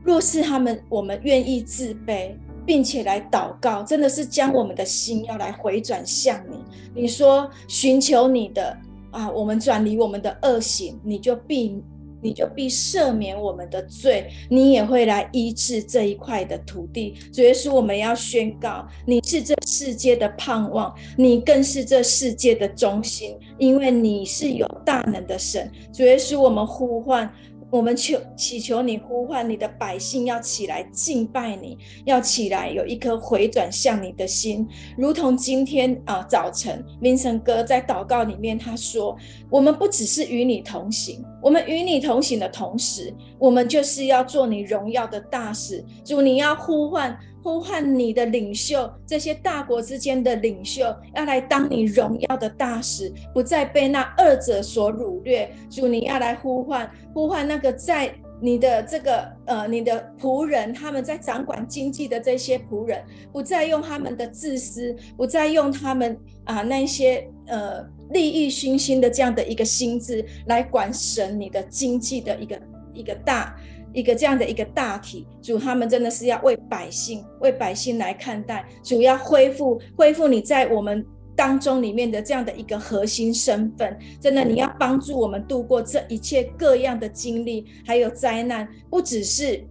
若是他们我们愿意自卑，并且来祷告，真的是将我们的心要来回转向你。你说寻求你的啊，我们转离我们的恶行，你就必。你就必赦免我们的罪，你也会来医治这一块的土地。主耶稣，我们要宣告，你是这世界的盼望，你更是这世界的中心，因为你是有大能的神。主耶稣，我们呼唤。我们求祈求你呼唤你的百姓要起来敬拜你，要起来有一颗回转向你的心，如同今天啊、早晨明成哥在祷告里面他说：“我们不只是与你同行，我们与你同行的同时，我们就是要做你荣耀的大使。主，你要呼唤。”呼唤你的领袖，这些大国之间的领袖要来当你荣耀的大使，不再被那二者所掳掠。主，你要来呼唤，呼唤那个在你的这个呃，你的仆人，他们在掌管经济的这些仆人，不再用他们的自私，不再用他们啊、那些呃利益熏心的这样的一个心智来管神你的经济的一个一个大。一个这样的一个大体，主他们真的是要为百姓，为百姓来看待，主要恢复恢复你在我们当中里面的这样的一个核心身份，真的你要帮助我们度过这一切各样的经历，还有灾难，不只是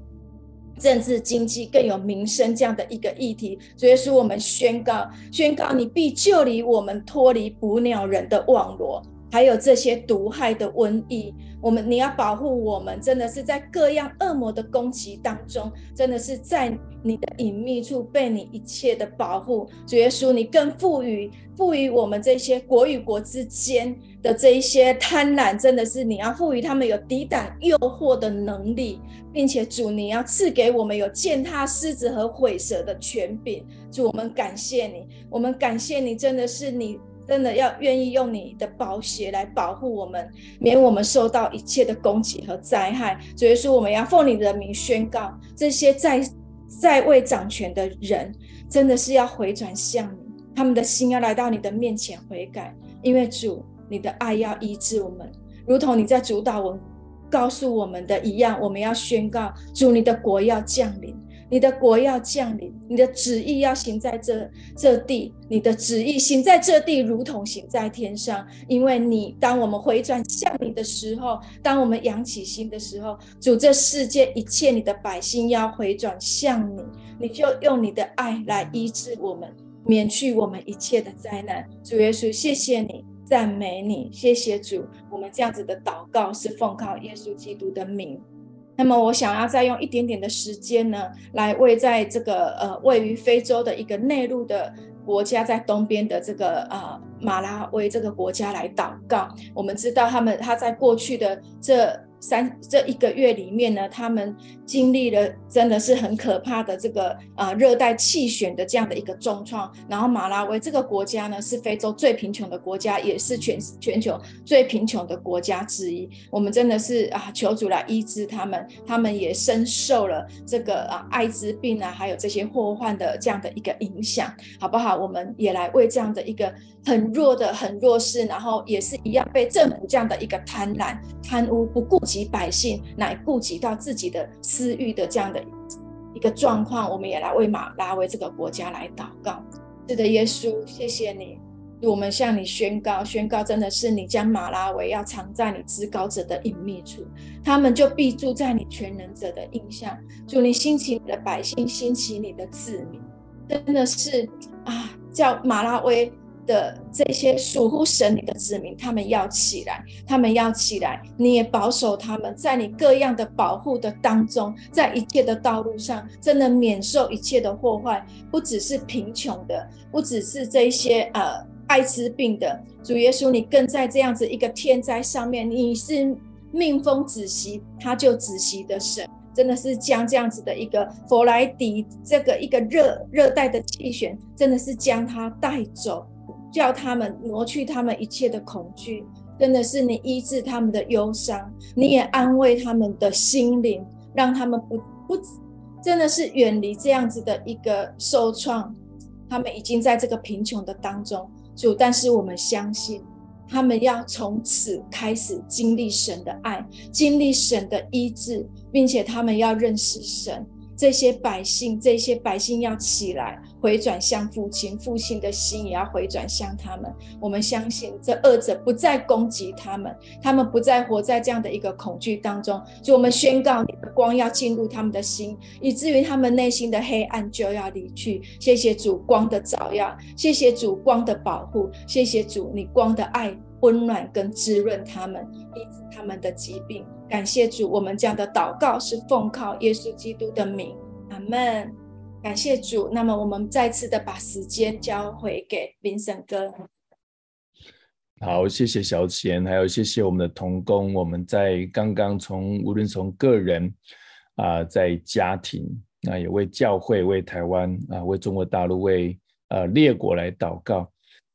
政治经济，更有民生这样的一个议题。主耶稣，我们宣告，宣告你必救离我们脱离捕鸟人的网罗。还有这些毒害的瘟疫，我们你要保护我们，真的是在各样恶魔的攻击当中，真的是在你的隐秘处被你一切的保护。主耶稣，你更赋予赋予我们这些国与国之间的这一些贪婪，真的是你要赋予他们有抵挡诱惑的能力，并且主你要赐给我们有践踏狮子和毁蛇的权柄。主，我们感谢你，我们感谢你，真的是你。真的要愿意用你的宝血来保护我们，免我们受到一切的攻击和灾害。所以说，我们要奉你的名宣告，这些在在位掌权的人，真的是要回转向你，他们的心要来到你的面前悔改。因为主，你的爱要医治我们，如同你在主祷文告诉我们的一样，我们要宣告主，你的国要降临。你的国要降临，你的旨意要行在这这地，你的旨意行在这地，如同行在天上。因为你，当我们回转向你的时候，当我们扬起心的时候，主，这世界一切你的百姓要回转向你，你就用你的爱来医治我们，免去我们一切的灾难。主耶稣，谢谢你，赞美你，谢谢主。我们这样子的祷告是奉靠耶稣基督的名。那么我想要再用一点点的时间呢，来为在这个呃位于非洲的一个内陆的国家，在东边的这个呃马拉维这个国家来祷告。我们知道他们他在过去的这。三这一个月里面呢，他们经历了真的是很可怕的这个呃热带气旋的这样的一个重创。然后马拉维这个国家呢，是非洲最贫穷的国家，也是全全球最贫穷的国家之一。我们真的是啊，求主来医治他们，他们也深受了这个啊艾滋病啊，还有这些祸患的这样的一个影响，好不好？我们也来为这样的一个很弱的、很弱势，然后也是一样被政府这样的一个贪婪、贪污、不顾。及百姓乃顾及到自己的私欲的这样的一个状况，我们也来为马拉维这个国家来祷告。是的，耶稣，谢谢你，我们向你宣告，宣告真的是你将马拉维要藏在你至高者的隐秘处，他们就必住在你全能者的印象。祝你兴起你的百姓，兴起你的子民，真的是啊，叫马拉维。的这些属乎神你的子民，他们要起来，他们要起来，你也保守他们，在你各样的保护的当中，在一切的道路上，真的免受一切的祸患，不只是贫穷的，不只是这些呃艾滋病的，主耶稣，你更在这样子一个天灾上面，你是命风止息，他就止息的神，真的是将这样子的一个佛莱迪这个一个热热带的气旋，真的是将它带走。叫他们挪去他们一切的恐惧，真的是你医治他们的忧伤，你也安慰他们的心灵，让他们不不真的是远离这样子的一个受创。他们已经在这个贫穷的当中，主，但是我们相信，他们要从此开始经历神的爱，经历神的医治，并且他们要认识神。这些百姓，这些百姓要起来，回转向父亲，父亲的心也要回转向他们。我们相信，这恶者不再攻击他们，他们不再活在这样的一个恐惧当中。就我们宣告，你的光要进入他们的心，以至于他们内心的黑暗就要离去。谢谢主光的照耀，谢谢主光的保护，谢谢主你光的爱。温暖跟滋润他们，医治他们的疾病。感谢主，我们这样的祷告是奉靠耶稣基督的名，阿门。感谢主。那么，我们再次的把时间交回给林森哥。好，谢谢小贤，还有谢谢我们的同工。我们在刚刚从无论从个人啊、呃，在家庭，那也为教会、为台湾啊、呃，为中国大陆、为呃列国来祷告。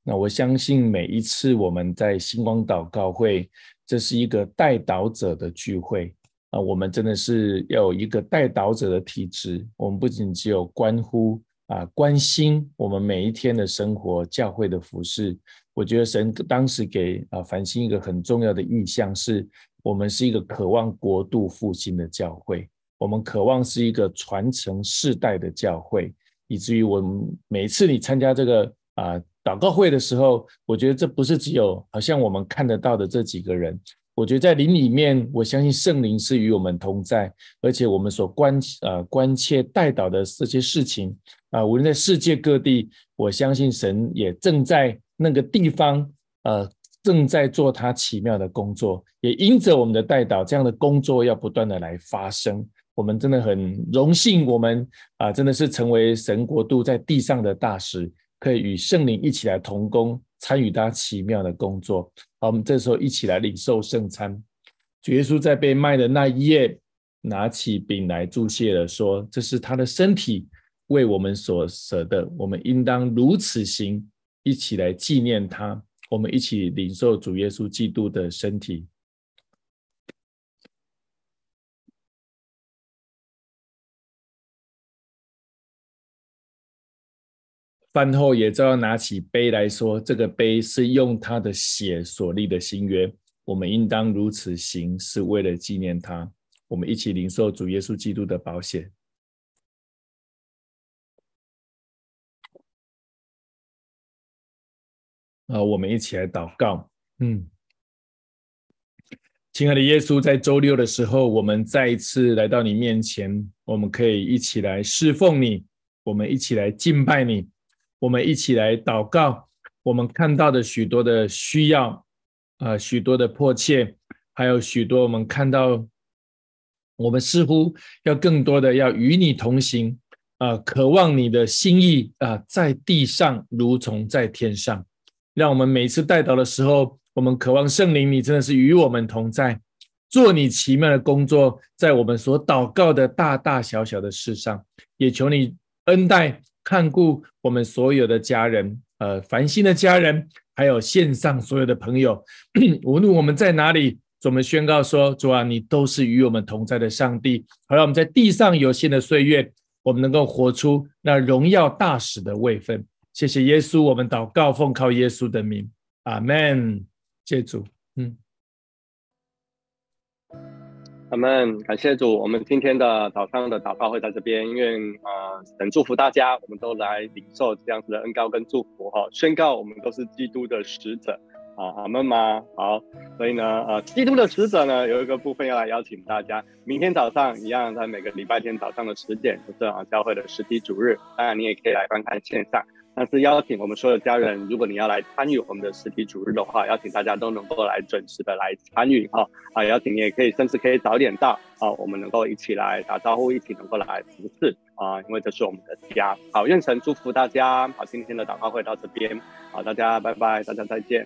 那我相信每一次我们在星光祷告会，这是一个代祷者的聚会啊，我们真的是要有一个代祷者的体质。我们不仅只有关乎啊关心我们每一天的生活、教会的服事。我觉得神当时给啊繁星一个很重要的意向，是我们是一个渴望国度复兴的教会，我们渴望是一个传承世代的教会，以至于我们每次你参加这个啊。祷告会的时候，我觉得这不是只有好像我们看得到的这几个人。我觉得在灵里面，我相信圣灵是与我们同在，而且我们所关呃关切代祷的这些事情啊，无论在世界各地，我相信神也正在那个地方呃正在做他奇妙的工作，也因着我们的代祷，这样的工作要不断的来发生。我们真的很荣幸，我们啊真的是成为神国度在地上的大使。可以与圣灵一起来同工，参与他奇妙的工作。好，我们这时候一起来领受圣餐。主耶稣在被卖的那一夜，拿起饼来祝谢了，说：“这是他的身体，为我们所舍的，我们应当如此行，一起来纪念他。我们一起领受主耶稣基督的身体。”饭后也照样拿起杯来说：“这个杯是用他的血所立的新约，我们应当如此行，是为了纪念他。”我们一起领受主耶稣基督的保险。啊，我们一起来祷告。嗯，亲爱的耶稣，在周六的时候，我们再一次来到你面前，我们可以一起来侍奉你，我们一起来敬拜你。我们一起来祷告，我们看到的许多的需要，啊、呃，许多的迫切，还有许多我们看到，我们似乎要更多的要与你同行，啊、呃，渴望你的心意啊、在地上如同在天上。让我们每次代祷的时候，我们渴望圣灵，你真的是与我们同在，做你奇妙的工作，在我们所祷告的大大小小的事上，也求你恩待。看顾我们所有的家人，呃，繁星的家人，还有线上所有的朋友，无论我们在哪里，我们宣告说：主啊，你都是与我们同在的上帝。好让我们在地上有限的岁月，我们能够活出那荣耀大使的位分。谢谢耶稣，我们祷告奉靠耶稣的名，阿门。谢主，嗯。阿门，感谢主，我们今天的早上的祷告会在这边，因为呃，等祝福大家，我们都来领受这样子的恩膏跟祝福哈，宣告我们都是基督的使者啊，阿门吗？好，所以呢，呃，基督的使者呢，有一个部分要来邀请大家，明天早上一样，在每个礼拜天早上的十点，就是啊，教会的实体主日，当然你也可以来观看线上。但是邀请我们所有家人，如果你要来参与我们的实体主日的话，邀请大家都能够来准时的来参与哈啊！邀请你也可以，甚至可以早点到啊，我们能够一起来打招呼，一起能够来服侍啊，因为这是我们的家。好，愿神祝福大家。好，今天的祷告会到这边，好，大家拜拜，大家再见。